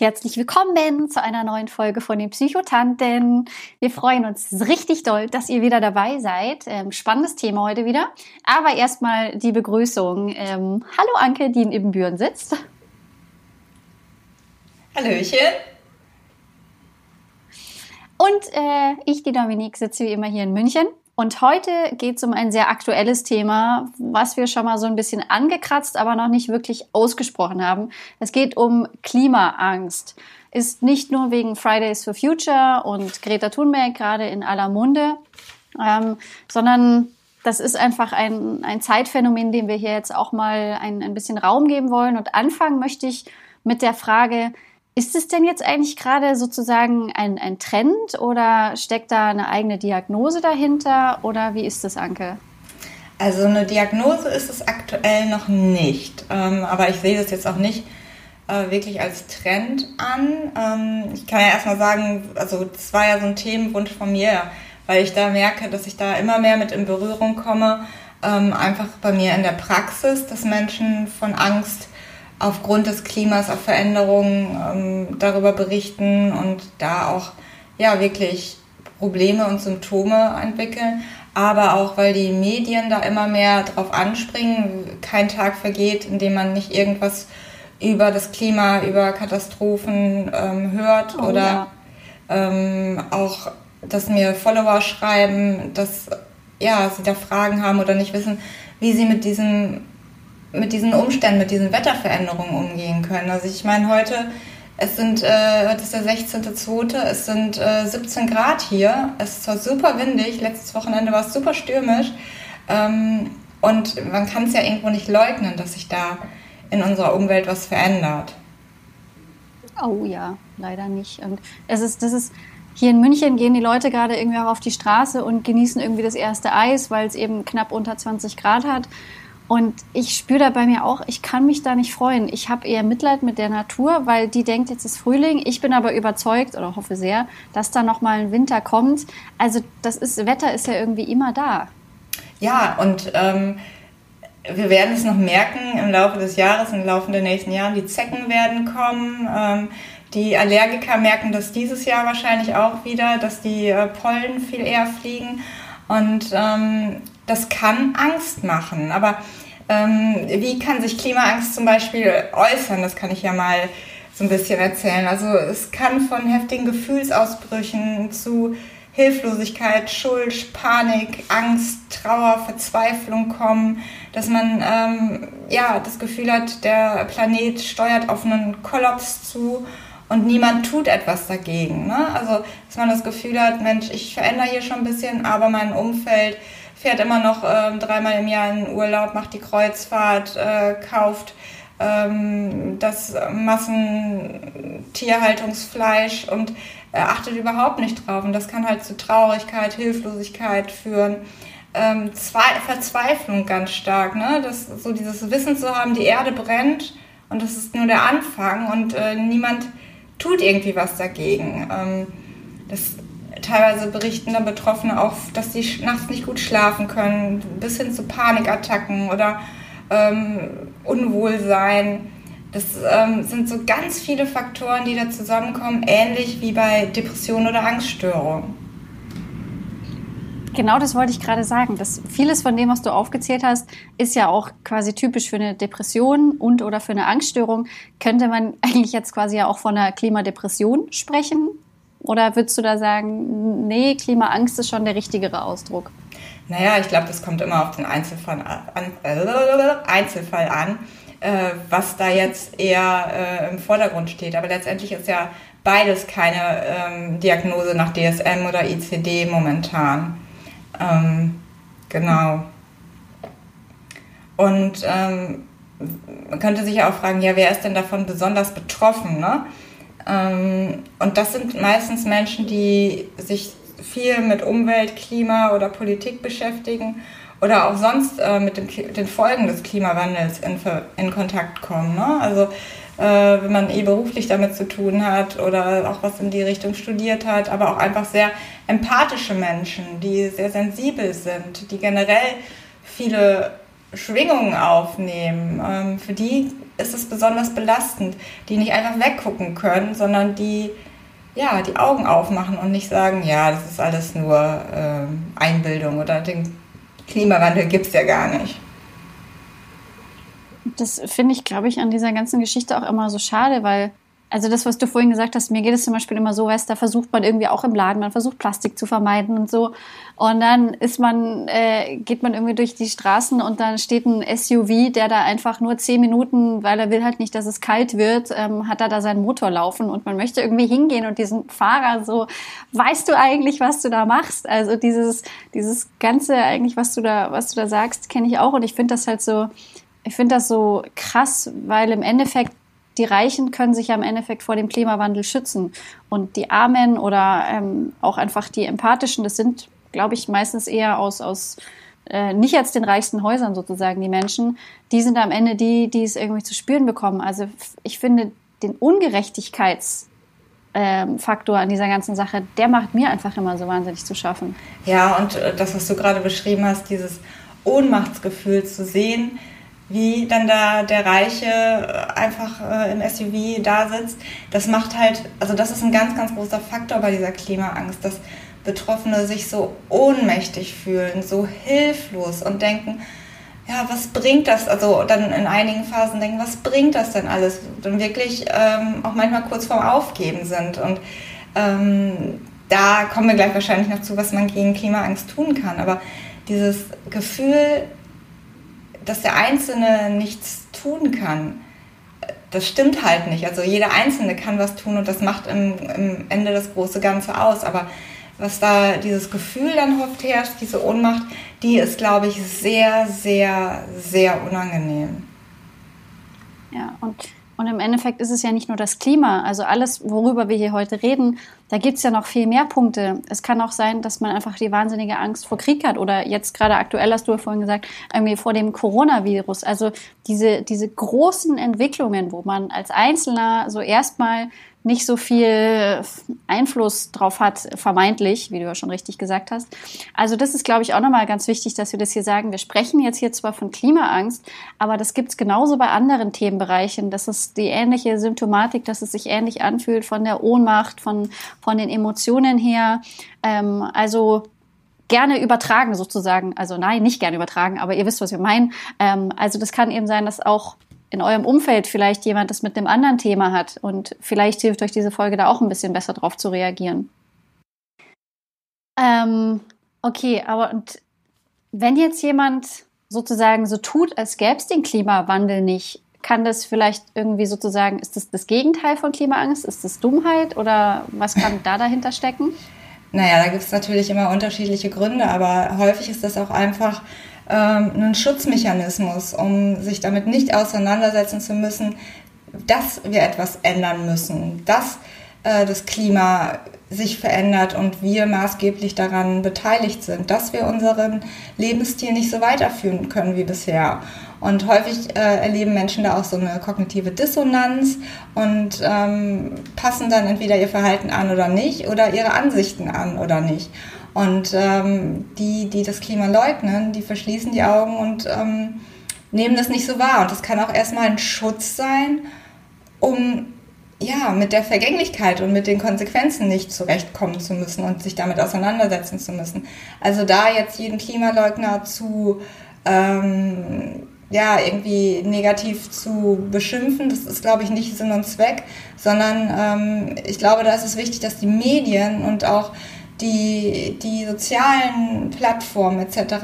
Herzlich willkommen zu einer neuen Folge von den Psychotanten. Wir freuen uns richtig doll, dass ihr wieder dabei seid. Ähm, spannendes Thema heute wieder. Aber erstmal die Begrüßung. Ähm, hallo Anke, die in Ibbenbüren sitzt. Hallöchen. Und äh, ich, die Dominique, sitze wie immer hier in München. Und heute geht es um ein sehr aktuelles Thema, was wir schon mal so ein bisschen angekratzt, aber noch nicht wirklich ausgesprochen haben. Es geht um Klimaangst. Ist nicht nur wegen Fridays for Future und Greta Thunberg gerade in aller Munde, ähm, sondern das ist einfach ein, ein Zeitphänomen, dem wir hier jetzt auch mal ein, ein bisschen Raum geben wollen. Und anfangen möchte ich mit der Frage, ist es denn jetzt eigentlich gerade sozusagen ein, ein Trend oder steckt da eine eigene Diagnose dahinter oder wie ist das, Anke? Also eine Diagnose ist es aktuell noch nicht, ähm, aber ich sehe das jetzt auch nicht äh, wirklich als Trend an. Ähm, ich kann ja erstmal sagen, also das war ja so ein Themenwunsch von mir, weil ich da merke, dass ich da immer mehr mit in Berührung komme, ähm, einfach bei mir in der Praxis, dass Menschen von Angst aufgrund des Klimas, auf Veränderungen ähm, darüber berichten und da auch ja wirklich Probleme und Symptome entwickeln, aber auch weil die Medien da immer mehr drauf anspringen. Kein Tag vergeht, in dem man nicht irgendwas über das Klima, über Katastrophen ähm, hört oh, oder ja. ähm, auch, dass mir Follower schreiben, dass ja, sie da Fragen haben oder nicht wissen, wie sie mit diesem mit diesen Umständen, mit diesen Wetterveränderungen umgehen können. Also ich meine, heute, es sind, äh, heute ist der 16.2., es sind äh, 17 Grad hier, es ist zwar super windig, letztes Wochenende war es super stürmisch ähm, und man kann es ja irgendwo nicht leugnen, dass sich da in unserer Umwelt was verändert. Oh ja, leider nicht. Und es ist, das ist, hier in München gehen die Leute gerade irgendwie auch auf die Straße und genießen irgendwie das erste Eis, weil es eben knapp unter 20 Grad hat. Und ich spüre da bei mir auch, ich kann mich da nicht freuen. Ich habe eher Mitleid mit der Natur, weil die denkt, jetzt ist Frühling. Ich bin aber überzeugt oder hoffe sehr, dass da noch mal ein Winter kommt. Also das ist Wetter ist ja irgendwie immer da. Ja, und ähm, wir werden es noch merken im Laufe des Jahres, im Laufe der nächsten Jahre. Die Zecken werden kommen. Ähm, die Allergiker merken das dieses Jahr wahrscheinlich auch wieder, dass die äh, Pollen viel eher fliegen. Und ähm, das kann Angst machen. Aber ähm, wie kann sich Klimaangst zum Beispiel äußern? Das kann ich ja mal so ein bisschen erzählen. Also es kann von heftigen Gefühlsausbrüchen zu Hilflosigkeit, Schuld, Panik, Angst, Trauer, Verzweiflung kommen, dass man ähm, ja das Gefühl hat, der Planet steuert auf einen Kollaps zu und niemand tut etwas dagegen. Ne? Also dass man das Gefühl hat, Mensch, ich verändere hier schon ein bisschen, aber mein Umfeld fährt immer noch ähm, dreimal im Jahr in Urlaub, macht die Kreuzfahrt, äh, kauft ähm, das Massentierhaltungsfleisch und äh, achtet überhaupt nicht drauf. Und das kann halt zu Traurigkeit, Hilflosigkeit führen. Ähm, Verzweiflung ganz stark, ne? Das, so dieses Wissen zu haben, die Erde brennt und das ist nur der Anfang und äh, niemand tut irgendwie was dagegen. Ähm, das teilweise berichten dann Betroffene auch, dass sie nachts nicht gut schlafen können, bis hin zu Panikattacken oder ähm, Unwohlsein. Das ähm, sind so ganz viele Faktoren, die da zusammenkommen, ähnlich wie bei Depressionen oder Angststörungen. Genau das wollte ich gerade sagen. Das, vieles von dem, was du aufgezählt hast, ist ja auch quasi typisch für eine Depression und oder für eine Angststörung. Könnte man eigentlich jetzt quasi ja auch von einer Klimadepression sprechen? Oder würdest du da sagen, nee, Klimaangst ist schon der richtigere Ausdruck? Naja, ich glaube, das kommt immer auf den Einzelfall an, äh, Einzelfall an äh, was da jetzt eher äh, im Vordergrund steht. Aber letztendlich ist ja beides keine ähm, Diagnose nach DSM oder ICD momentan. Ähm, genau. Und ähm, man könnte sich ja auch fragen, ja, wer ist denn davon besonders betroffen? Ne? Ähm, und das sind meistens Menschen, die sich viel mit Umwelt, Klima oder Politik beschäftigen oder auch sonst äh, mit dem, den Folgen des Klimawandels in, in Kontakt kommen. Ne? Also äh, wenn man eh beruflich damit zu tun hat oder auch was in die Richtung studiert hat, aber auch einfach sehr empathische Menschen, die sehr sensibel sind, die generell viele Schwingungen aufnehmen. Ähm, für die ist es besonders belastend, die nicht einfach weggucken können, sondern die ja, die Augen aufmachen und nicht sagen, ja, das ist alles nur ähm, Einbildung oder den Klimawandel gibt es ja gar nicht. Das finde ich, glaube ich, an dieser ganzen Geschichte auch immer so schade, weil also das, was du vorhin gesagt hast, mir geht es zum Beispiel immer so, weißt, da versucht man irgendwie auch im Laden, man versucht Plastik zu vermeiden und so. Und dann ist man, äh, geht man irgendwie durch die Straßen und dann steht ein SUV, der da einfach nur zehn Minuten, weil er will halt nicht, dass es kalt wird, ähm, hat er da seinen Motor laufen und man möchte irgendwie hingehen und diesen Fahrer so, weißt du eigentlich, was du da machst? Also dieses, dieses Ganze eigentlich, was du da, was du da sagst, kenne ich auch und ich finde das halt so, ich finde das so krass, weil im Endeffekt die Reichen können sich ja im Endeffekt vor dem Klimawandel schützen. Und die Armen oder ähm, auch einfach die Empathischen, das sind, glaube ich, meistens eher aus, aus äh, nicht als den reichsten Häusern sozusagen die Menschen, die sind am Ende die, die es irgendwie zu spüren bekommen. Also ich finde den Ungerechtigkeits ähm, Faktor an dieser ganzen Sache, der macht mir einfach immer so wahnsinnig zu schaffen. Ja, und äh, das, was du gerade beschrieben hast, dieses Ohnmachtsgefühl zu sehen, wie dann da der Reiche äh, einfach äh, im SUV da sitzt. Das macht halt, also das ist ein ganz, ganz großer Faktor bei dieser Klimaangst, dass Betroffene sich so ohnmächtig fühlen, so hilflos und denken, ja, was bringt das? Also dann in einigen Phasen denken, was bringt das denn alles? Und wirklich ähm, auch manchmal kurz vorm Aufgeben sind. Und ähm, da kommen wir gleich wahrscheinlich noch zu, was man gegen Klimaangst tun kann. Aber dieses Gefühl, dass der Einzelne nichts tun kann, das stimmt halt nicht. Also jeder Einzelne kann was tun und das macht im, im Ende das große Ganze aus. Aber was da dieses Gefühl dann oft herrscht, diese Ohnmacht, die ist, glaube ich, sehr, sehr, sehr unangenehm. Ja, und und im Endeffekt ist es ja nicht nur das Klima, also alles, worüber wir hier heute reden, da gibt es ja noch viel mehr Punkte. Es kann auch sein, dass man einfach die wahnsinnige Angst vor Krieg hat oder jetzt gerade aktuell hast du ja vorhin gesagt, irgendwie vor dem Coronavirus. Also diese, diese großen Entwicklungen, wo man als Einzelner so erstmal nicht so viel Einfluss drauf hat, vermeintlich, wie du ja schon richtig gesagt hast. Also das ist, glaube ich, auch nochmal ganz wichtig, dass wir das hier sagen. Wir sprechen jetzt hier zwar von Klimaangst, aber das gibt es genauso bei anderen Themenbereichen. Das ist die ähnliche Symptomatik, dass es sich ähnlich anfühlt von der Ohnmacht, von, von den Emotionen her. Ähm, also gerne übertragen sozusagen. Also nein, nicht gerne übertragen, aber ihr wisst, was wir meinen. Ähm, also das kann eben sein, dass auch in eurem Umfeld vielleicht jemand das mit einem anderen Thema hat und vielleicht hilft euch diese Folge da auch ein bisschen besser drauf zu reagieren. Ähm, okay, aber und wenn jetzt jemand sozusagen so tut, als gäbe es den Klimawandel nicht, kann das vielleicht irgendwie sozusagen, ist das das Gegenteil von Klimaangst? Ist das Dummheit oder was kann da dahinter stecken? Naja, da gibt es natürlich immer unterschiedliche Gründe, aber häufig ist das auch einfach ähm, einen Schutzmechanismus, um sich damit nicht auseinandersetzen zu müssen, dass wir etwas ändern müssen, dass äh, das Klima sich verändert und wir maßgeblich daran beteiligt sind, dass wir unseren Lebensstil nicht so weiterführen können wie bisher. Und häufig äh, erleben Menschen da auch so eine kognitive Dissonanz und ähm, passen dann entweder ihr Verhalten an oder nicht oder ihre Ansichten an oder nicht. Und ähm, die, die das Klima leugnen, die verschließen die Augen und ähm, nehmen das nicht so wahr. Und das kann auch erstmal ein Schutz sein, um ja, mit der Vergänglichkeit und mit den Konsequenzen nicht zurechtkommen zu müssen und sich damit auseinandersetzen zu müssen. Also da jetzt jeden Klimaleugner zu ähm, ja, irgendwie negativ zu beschimpfen, das ist, glaube ich, nicht Sinn und Zweck, sondern ähm, ich glaube, da ist es wichtig, dass die Medien und auch die, die sozialen Plattformen etc.,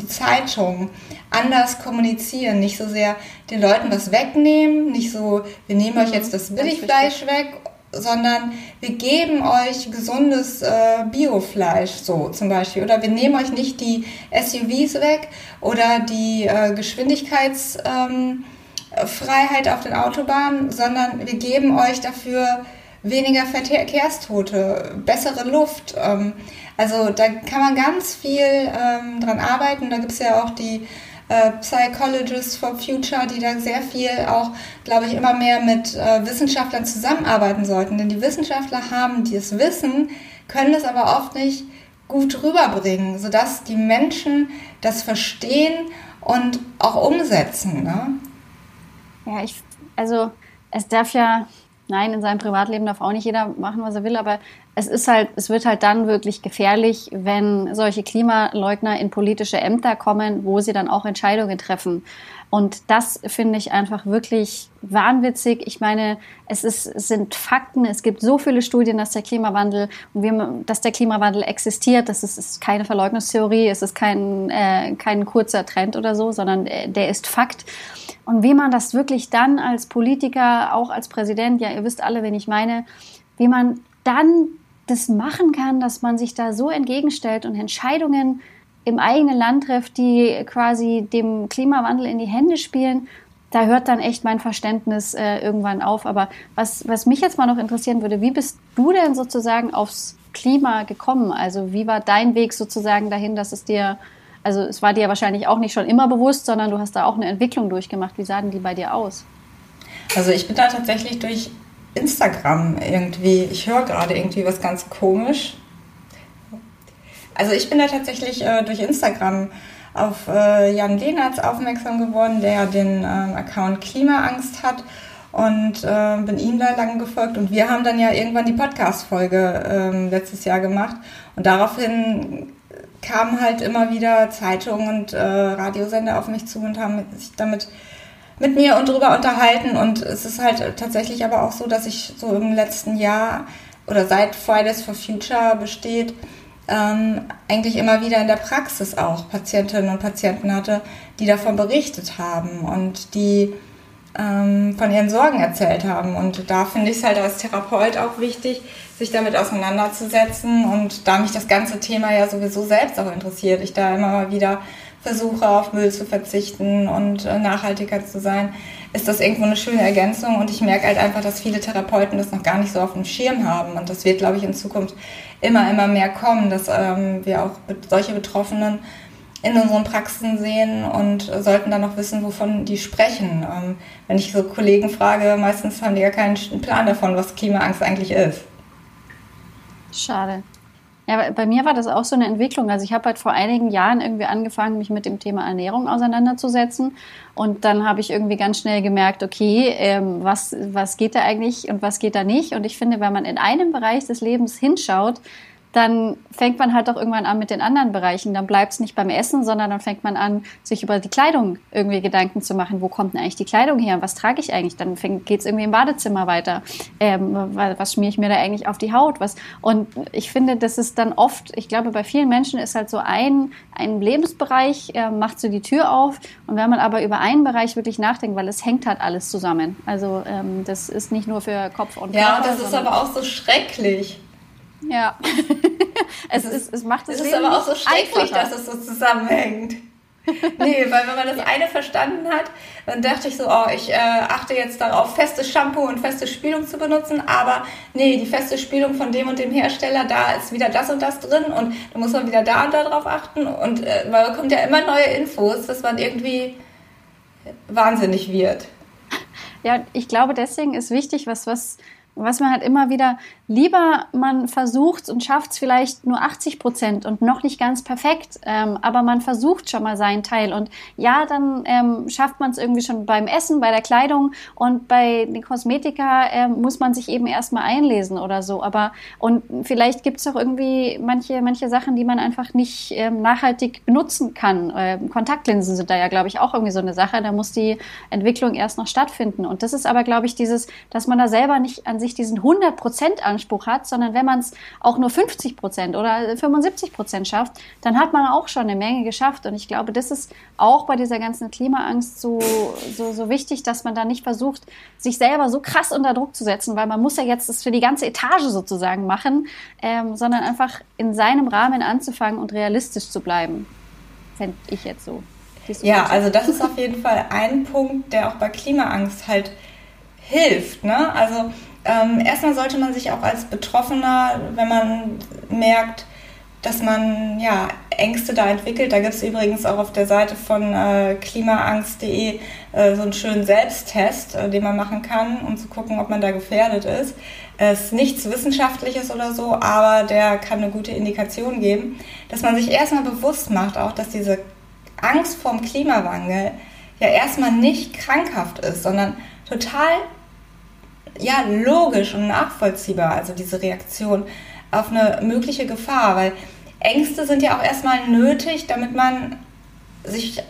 die Zeitungen anders kommunizieren, nicht so sehr den Leuten was wegnehmen, nicht so, wir nehmen euch jetzt das Billigfleisch weg, sondern wir geben euch gesundes äh, Biofleisch, so zum Beispiel. Oder wir nehmen euch nicht die SUVs weg oder die äh, Geschwindigkeitsfreiheit ähm, auf den Autobahnen, sondern wir geben euch dafür weniger Verkehrstote, bessere Luft. Ähm, also da kann man ganz viel ähm, dran arbeiten. Da gibt es ja auch die äh, Psychologists for Future, die da sehr viel auch, glaube ich, immer mehr mit äh, Wissenschaftlern zusammenarbeiten sollten. Denn die Wissenschaftler haben dieses Wissen, können es aber oft nicht gut rüberbringen, sodass die Menschen das verstehen und auch umsetzen. Ne? Ja, ich, also es darf ja, nein, in seinem Privatleben darf auch nicht jeder machen, was er will, aber es ist halt, es wird halt dann wirklich gefährlich, wenn solche Klimaleugner in politische Ämter kommen, wo sie dann auch Entscheidungen treffen. Und das finde ich einfach wirklich wahnwitzig. Ich meine, es, ist, es sind Fakten. Es gibt so viele Studien, dass der Klimawandel, dass der Klimawandel existiert. Das ist, ist keine Verleugnungstheorie. Es ist kein, äh, kein kurzer Trend oder so, sondern der, der ist Fakt. Und wie man das wirklich dann als Politiker, auch als Präsident, ja, ihr wisst alle, wen ich meine, wie man dann das machen kann, dass man sich da so entgegenstellt und Entscheidungen im eigenen Land trifft, die quasi dem Klimawandel in die Hände spielen, da hört dann echt mein Verständnis äh, irgendwann auf. Aber was, was mich jetzt mal noch interessieren würde, wie bist du denn sozusagen aufs Klima gekommen? Also wie war dein Weg sozusagen dahin, dass es dir, also es war dir wahrscheinlich auch nicht schon immer bewusst, sondern du hast da auch eine Entwicklung durchgemacht. Wie sah denn die bei dir aus? Also ich bin da tatsächlich durch Instagram irgendwie, ich höre gerade irgendwie was ganz komisch. Also ich bin da tatsächlich äh, durch Instagram auf äh, Jan Lehnertz aufmerksam geworden, der den äh, Account Klimaangst hat und äh, bin ihm da lange gefolgt und wir haben dann ja irgendwann die Podcast-Folge ähm, letztes Jahr gemacht und daraufhin kamen halt immer wieder Zeitungen und äh, Radiosender auf mich zu und haben sich damit mit mir und drüber unterhalten. Und es ist halt tatsächlich aber auch so, dass ich so im letzten Jahr oder seit Fridays for Future besteht, ähm, eigentlich immer wieder in der Praxis auch Patientinnen und Patienten hatte, die davon berichtet haben und die ähm, von ihren Sorgen erzählt haben. Und da finde ich es halt als Therapeut auch wichtig, sich damit auseinanderzusetzen. Und da mich das ganze Thema ja sowieso selbst auch interessiert, ich da immer mal wieder versuche, auf Müll zu verzichten und äh, nachhaltiger zu sein, ist das irgendwo eine schöne Ergänzung. Und ich merke halt einfach, dass viele Therapeuten das noch gar nicht so auf dem Schirm haben. Und das wird, glaube ich, in Zukunft immer, immer mehr kommen, dass ähm, wir auch solche Betroffenen in unseren Praxen sehen und sollten dann noch wissen, wovon die sprechen. Ähm, wenn ich so Kollegen frage, meistens haben die ja keinen Plan davon, was Klimaangst eigentlich ist. Schade. Ja, bei mir war das auch so eine Entwicklung. Also ich habe halt vor einigen Jahren irgendwie angefangen, mich mit dem Thema Ernährung auseinanderzusetzen. Und dann habe ich irgendwie ganz schnell gemerkt, okay, ähm, was, was geht da eigentlich und was geht da nicht? Und ich finde, wenn man in einem Bereich des Lebens hinschaut, dann fängt man halt auch irgendwann an mit den anderen Bereichen. Dann bleibt es nicht beim Essen, sondern dann fängt man an, sich über die Kleidung irgendwie Gedanken zu machen. Wo kommt denn eigentlich die Kleidung her? Was trage ich eigentlich? Dann geht es irgendwie im Badezimmer weiter. Ähm, was schmiere ich mir da eigentlich auf die Haut? Was? Und ich finde, das ist dann oft, ich glaube, bei vielen Menschen ist halt so ein, ein Lebensbereich, äh, macht so die Tür auf. Und wenn man aber über einen Bereich wirklich nachdenkt, weil es hängt halt alles zusammen. Also ähm, das ist nicht nur für Kopf und Ja, Körper, das ist aber auch so schrecklich. Ja. es, ist, es macht es ist aber auch so schrecklich, einfacher. dass es so zusammenhängt. nee, weil wenn man das eine verstanden hat, dann dachte ich so, oh, ich äh, achte jetzt darauf, festes Shampoo und feste Spülung zu benutzen, aber nee, die feste Spülung von dem und dem Hersteller, da ist wieder das und das drin und da muss man wieder da und da drauf achten und äh, man bekommt ja immer neue Infos, dass man irgendwie wahnsinnig wird. Ja, ich glaube, deswegen ist wichtig, was, was was man halt immer wieder lieber man versucht und schafft es vielleicht nur 80 Prozent und noch nicht ganz perfekt, ähm, aber man versucht schon mal seinen Teil. Und ja, dann ähm, schafft man es irgendwie schon beim Essen, bei der Kleidung und bei den Kosmetika ähm, muss man sich eben erstmal einlesen oder so, aber und vielleicht gibt es auch irgendwie manche, manche Sachen, die man einfach nicht ähm, nachhaltig benutzen kann. Ähm, Kontaktlinsen sind da ja, glaube ich, auch irgendwie so eine Sache, da muss die Entwicklung erst noch stattfinden. Und das ist aber, glaube ich, dieses, dass man da selber nicht an sich diesen 100% Anspruch hat, sondern wenn man es auch nur 50% oder 75% schafft, dann hat man auch schon eine Menge geschafft. Und ich glaube, das ist auch bei dieser ganzen Klimaangst so, so, so wichtig, dass man da nicht versucht, sich selber so krass unter Druck zu setzen, weil man muss ja jetzt das für die ganze Etage sozusagen machen, ähm, sondern einfach in seinem Rahmen anzufangen und realistisch zu bleiben. Fände ich jetzt so. Ja, also das ist auf jeden Fall ein Punkt, der auch bei Klimaangst halt hilft. Ne? Also ähm, erstmal sollte man sich auch als Betroffener, wenn man merkt, dass man ja, Ängste da entwickelt. Da gibt es übrigens auch auf der Seite von äh, klimaangst.de äh, so einen schönen Selbsttest, äh, den man machen kann, um zu gucken, ob man da gefährdet ist. Es ist nichts Wissenschaftliches oder so, aber der kann eine gute Indikation geben, dass man sich erstmal bewusst macht, auch dass diese Angst vorm Klimawandel ja erstmal nicht krankhaft ist, sondern total ja, logisch und nachvollziehbar, also diese Reaktion auf eine mögliche Gefahr, weil Ängste sind ja auch erstmal nötig, damit man sich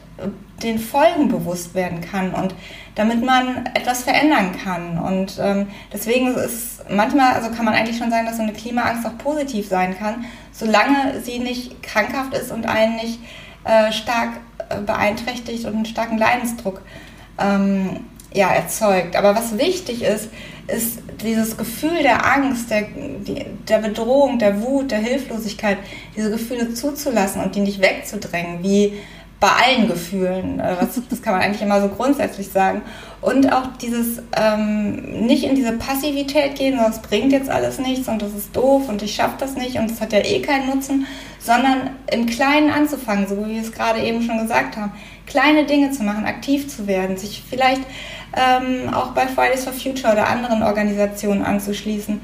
den Folgen bewusst werden kann und damit man etwas verändern kann. Und ähm, deswegen ist manchmal, also kann man eigentlich schon sagen, dass so eine Klimaangst auch positiv sein kann, solange sie nicht krankhaft ist und einen nicht äh, stark äh, beeinträchtigt und einen starken Leidensdruck ähm, ja, erzeugt. Aber was wichtig ist, ist dieses Gefühl der Angst, der, der Bedrohung, der Wut, der Hilflosigkeit, diese Gefühle zuzulassen und die nicht wegzudrängen, wie bei allen Gefühlen. Äh, das kann man eigentlich immer so grundsätzlich sagen. Und auch dieses ähm, nicht in diese Passivität gehen, sonst bringt jetzt alles nichts und das ist doof und ich schaffe das nicht und das hat ja eh keinen Nutzen, sondern im Kleinen anzufangen, so wie wir es gerade eben schon gesagt haben. Kleine Dinge zu machen, aktiv zu werden, sich vielleicht ähm, auch bei Fridays for Future oder anderen Organisationen anzuschließen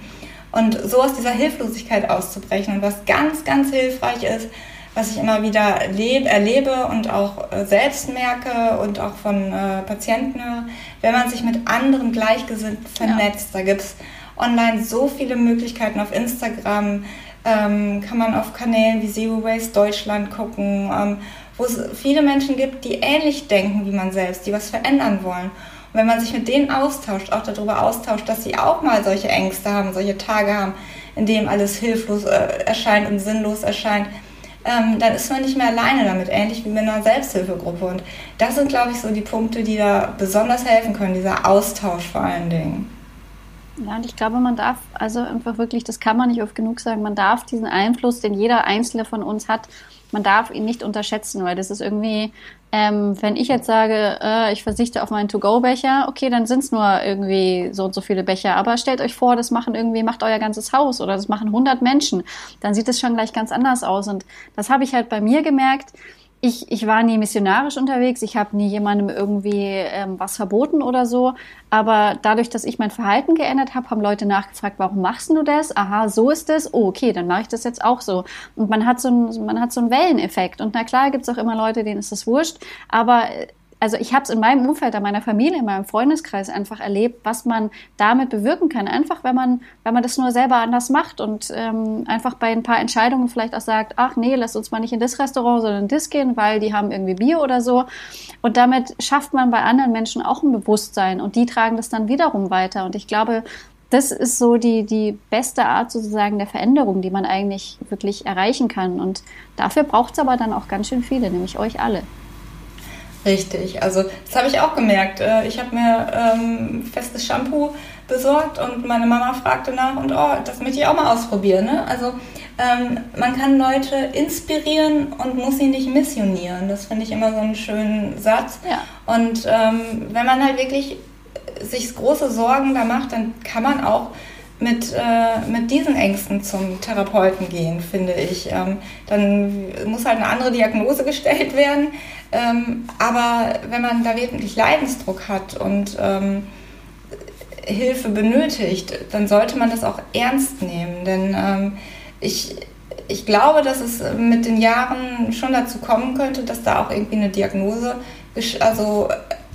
und so aus dieser Hilflosigkeit auszubrechen. Und was ganz, ganz hilfreich ist, was ich immer wieder lebe, erlebe und auch äh, selbst merke und auch von äh, Patienten höre, wenn man sich mit anderen Gleichgesinnten vernetzt. Ja. Da gibt es online so viele Möglichkeiten auf Instagram, ähm, kann man auf Kanälen wie Zero Waste Deutschland gucken, ähm, wo es viele Menschen gibt, die ähnlich denken wie man selbst, die was verändern wollen. Wenn man sich mit denen austauscht, auch darüber austauscht, dass sie auch mal solche Ängste haben, solche Tage haben, in denen alles hilflos äh, erscheint und sinnlos erscheint, ähm, dann ist man nicht mehr alleine damit, ähnlich wie mit einer Selbsthilfegruppe. Und das sind, glaube ich, so die Punkte, die da besonders helfen können, dieser Austausch vor allen Dingen. Ja, und ich glaube, man darf, also einfach wirklich, das kann man nicht oft genug sagen, man darf diesen Einfluss, den jeder Einzelne von uns hat, man darf ihn nicht unterschätzen, weil das ist irgendwie, ähm, wenn ich jetzt sage, äh, ich verzichte auf meinen To-Go-Becher, okay, dann sind es nur irgendwie so und so viele Becher. Aber stellt euch vor, das machen irgendwie, macht euer ganzes Haus oder das machen 100 Menschen. Dann sieht es schon gleich ganz anders aus. Und das habe ich halt bei mir gemerkt ich, ich war nie missionarisch unterwegs, ich habe nie jemandem irgendwie ähm, was verboten oder so. Aber dadurch, dass ich mein Verhalten geändert habe, haben Leute nachgefragt, warum machst du das? Aha, so ist es. Oh, okay, dann mache ich das jetzt auch so. Und man hat so einen, man hat so einen Welleneffekt. Und na klar gibt es auch immer Leute, denen ist das wurscht. Aber also ich habe es in meinem Umfeld, in meiner Familie, in meinem Freundeskreis einfach erlebt, was man damit bewirken kann. Einfach, wenn man, wenn man das nur selber anders macht und ähm, einfach bei ein paar Entscheidungen vielleicht auch sagt, ach nee, lass uns mal nicht in das Restaurant, sondern in das gehen, weil die haben irgendwie Bier oder so. Und damit schafft man bei anderen Menschen auch ein Bewusstsein und die tragen das dann wiederum weiter. Und ich glaube, das ist so die, die beste Art sozusagen der Veränderung, die man eigentlich wirklich erreichen kann. Und dafür braucht es aber dann auch ganz schön viele, nämlich euch alle. Richtig, also das habe ich auch gemerkt. Äh, ich habe mir ähm, festes Shampoo besorgt und meine Mama fragte nach und oh, das möchte ich auch mal ausprobieren. Ne? Also ähm, man kann Leute inspirieren und muss sie nicht missionieren. Das finde ich immer so einen schönen Satz. Ja. Und ähm, wenn man halt wirklich sich große Sorgen da macht, dann kann man auch mit, äh, mit diesen Ängsten zum Therapeuten gehen, finde ich. Ähm, dann muss halt eine andere Diagnose gestellt werden. Ähm, aber wenn man da wirklich Leidensdruck hat und ähm, Hilfe benötigt, dann sollte man das auch ernst nehmen. Denn ähm, ich, ich glaube, dass es mit den Jahren schon dazu kommen könnte, dass da auch irgendwie eine Diagnose also,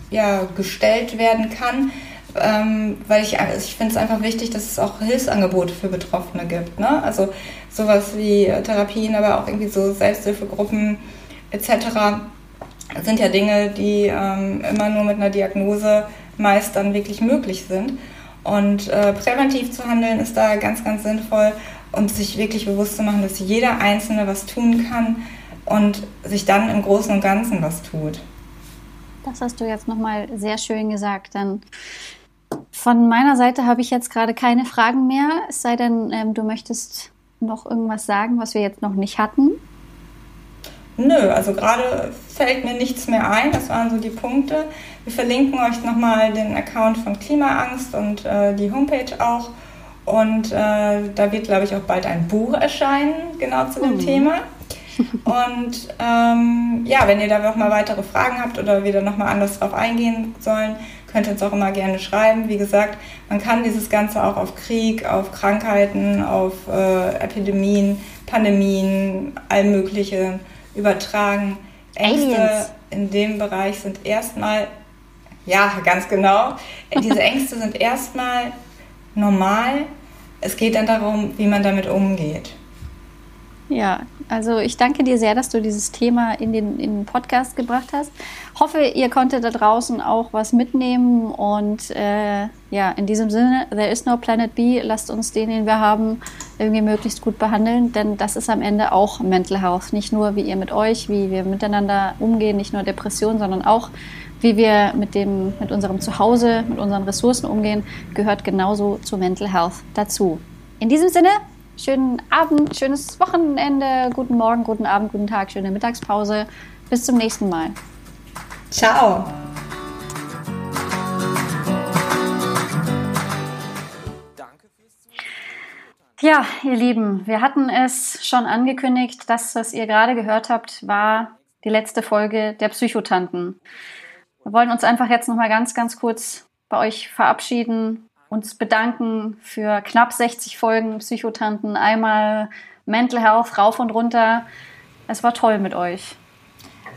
ja, gestellt werden kann ähm, weil ich, also ich finde es einfach wichtig, dass es auch Hilfsangebote für Betroffene gibt. Ne? Also sowas wie Therapien, aber auch irgendwie so Selbsthilfegruppen etc. sind ja Dinge, die ähm, immer nur mit einer Diagnose meist dann wirklich möglich sind. Und äh, präventiv zu handeln ist da ganz, ganz sinnvoll und sich wirklich bewusst zu machen, dass jeder Einzelne was tun kann und sich dann im Großen und Ganzen was tut. Das hast du jetzt nochmal sehr schön gesagt. Dann von meiner Seite habe ich jetzt gerade keine Fragen mehr, es sei denn, ähm, du möchtest noch irgendwas sagen, was wir jetzt noch nicht hatten. Nö, also gerade fällt mir nichts mehr ein. Das waren so die Punkte. Wir verlinken euch nochmal den Account von Klimaangst und äh, die Homepage auch. Und äh, da wird, glaube ich, auch bald ein Buch erscheinen, genau zu dem mhm. Thema. Und ähm, ja, wenn ihr da noch mal weitere Fragen habt oder wir da noch mal anders drauf eingehen sollen, könnt uns auch immer gerne schreiben. Wie gesagt, man kann dieses Ganze auch auf Krieg, auf Krankheiten, auf äh, Epidemien, Pandemien, all mögliche übertragen. Ängste Aliens. in dem Bereich sind erstmal, ja, ganz genau, diese Ängste sind erstmal normal. Es geht dann darum, wie man damit umgeht. Ja, also ich danke dir sehr, dass du dieses Thema in den, in den Podcast gebracht hast. Hoffe, ihr konntet da draußen auch was mitnehmen und äh, ja, in diesem Sinne, there is no Planet B, lasst uns den, den wir haben, irgendwie möglichst gut behandeln, denn das ist am Ende auch Mental Health. Nicht nur, wie ihr mit euch, wie wir miteinander umgehen, nicht nur Depression, sondern auch, wie wir mit, dem, mit unserem Zuhause, mit unseren Ressourcen umgehen, gehört genauso zu Mental Health dazu. In diesem Sinne, schönen Abend, schönes Wochenende, guten Morgen, guten Abend, guten Tag, schöne Mittagspause. Bis zum nächsten Mal. Ciao. Ja, ihr Lieben, wir hatten es schon angekündigt. Das, was ihr gerade gehört habt, war die letzte Folge der Psychotanten. Wir wollen uns einfach jetzt noch mal ganz, ganz kurz bei euch verabschieden uns bedanken für knapp 60 Folgen Psychotanten, einmal Mental Health rauf und runter. Es war toll mit euch.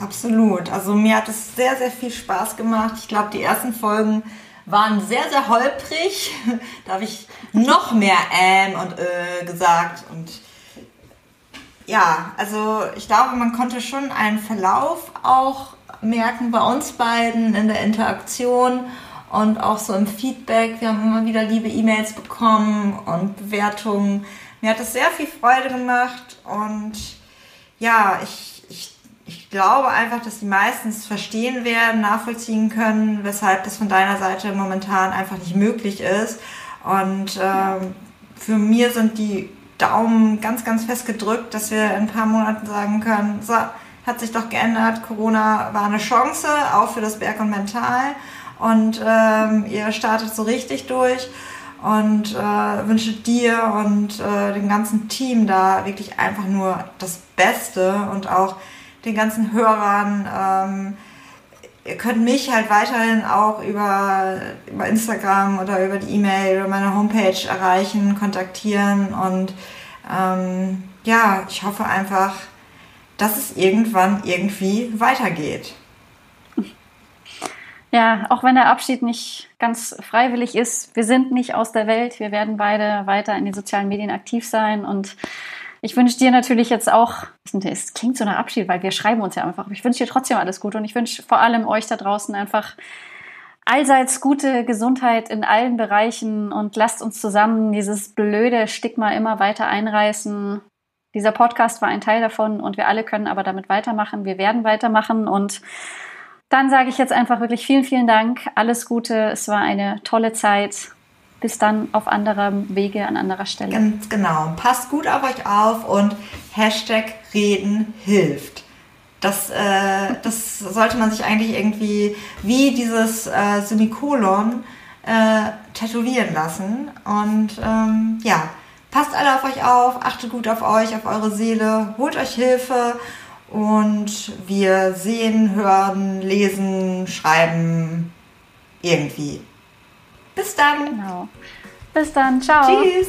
Absolut. Also mir hat es sehr, sehr viel Spaß gemacht. Ich glaube, die ersten Folgen waren sehr, sehr holprig. da habe ich noch mehr ähm und äh gesagt. Und ja, also ich glaube, man konnte schon einen Verlauf auch merken bei uns beiden in der Interaktion und auch so im Feedback. Wir haben immer wieder liebe E-Mails bekommen und Bewertungen. Mir hat es sehr viel Freude gemacht und ja, ich, ich, ich glaube einfach, dass die meisten es verstehen werden, nachvollziehen können, weshalb das von deiner Seite momentan einfach nicht möglich ist. Und ähm, für mir sind die Daumen ganz, ganz fest gedrückt, dass wir in ein paar Monaten sagen können, so, hat sich doch geändert, Corona war eine Chance, auch für das Berg und Mental und ähm, ihr startet so richtig durch und äh, wünsche dir und äh, dem ganzen Team da wirklich einfach nur das Beste und auch den ganzen Hörern. Ähm, ihr könnt mich halt weiterhin auch über, über Instagram oder über die E-Mail oder meine Homepage erreichen, kontaktieren und ähm, ja, ich hoffe einfach, dass es irgendwann irgendwie weitergeht. Ja, auch wenn der Abschied nicht ganz freiwillig ist, wir sind nicht aus der Welt. Wir werden beide weiter in den sozialen Medien aktiv sein und ich wünsche dir natürlich jetzt auch, es klingt so nach Abschied, weil wir schreiben uns ja einfach, aber ich wünsche dir trotzdem alles Gute und ich wünsche vor allem euch da draußen einfach allseits gute Gesundheit in allen Bereichen und lasst uns zusammen dieses blöde Stigma immer weiter einreißen. Dieser Podcast war ein Teil davon und wir alle können aber damit weitermachen. Wir werden weitermachen und dann sage ich jetzt einfach wirklich vielen, vielen Dank. Alles Gute. Es war eine tolle Zeit. Bis dann auf anderem Wege an anderer Stelle. Ganz genau. Passt gut auf euch auf und Hashtag Reden hilft. Das, äh, das sollte man sich eigentlich irgendwie wie dieses äh, Semikolon äh, tätowieren lassen. Und ähm, ja, passt alle auf euch auf, achtet gut auf euch, auf eure Seele, holt euch Hilfe und wir sehen, hören, lesen, schreiben irgendwie. Bis dann. Genau. Bis dann. Ciao. Tschüss.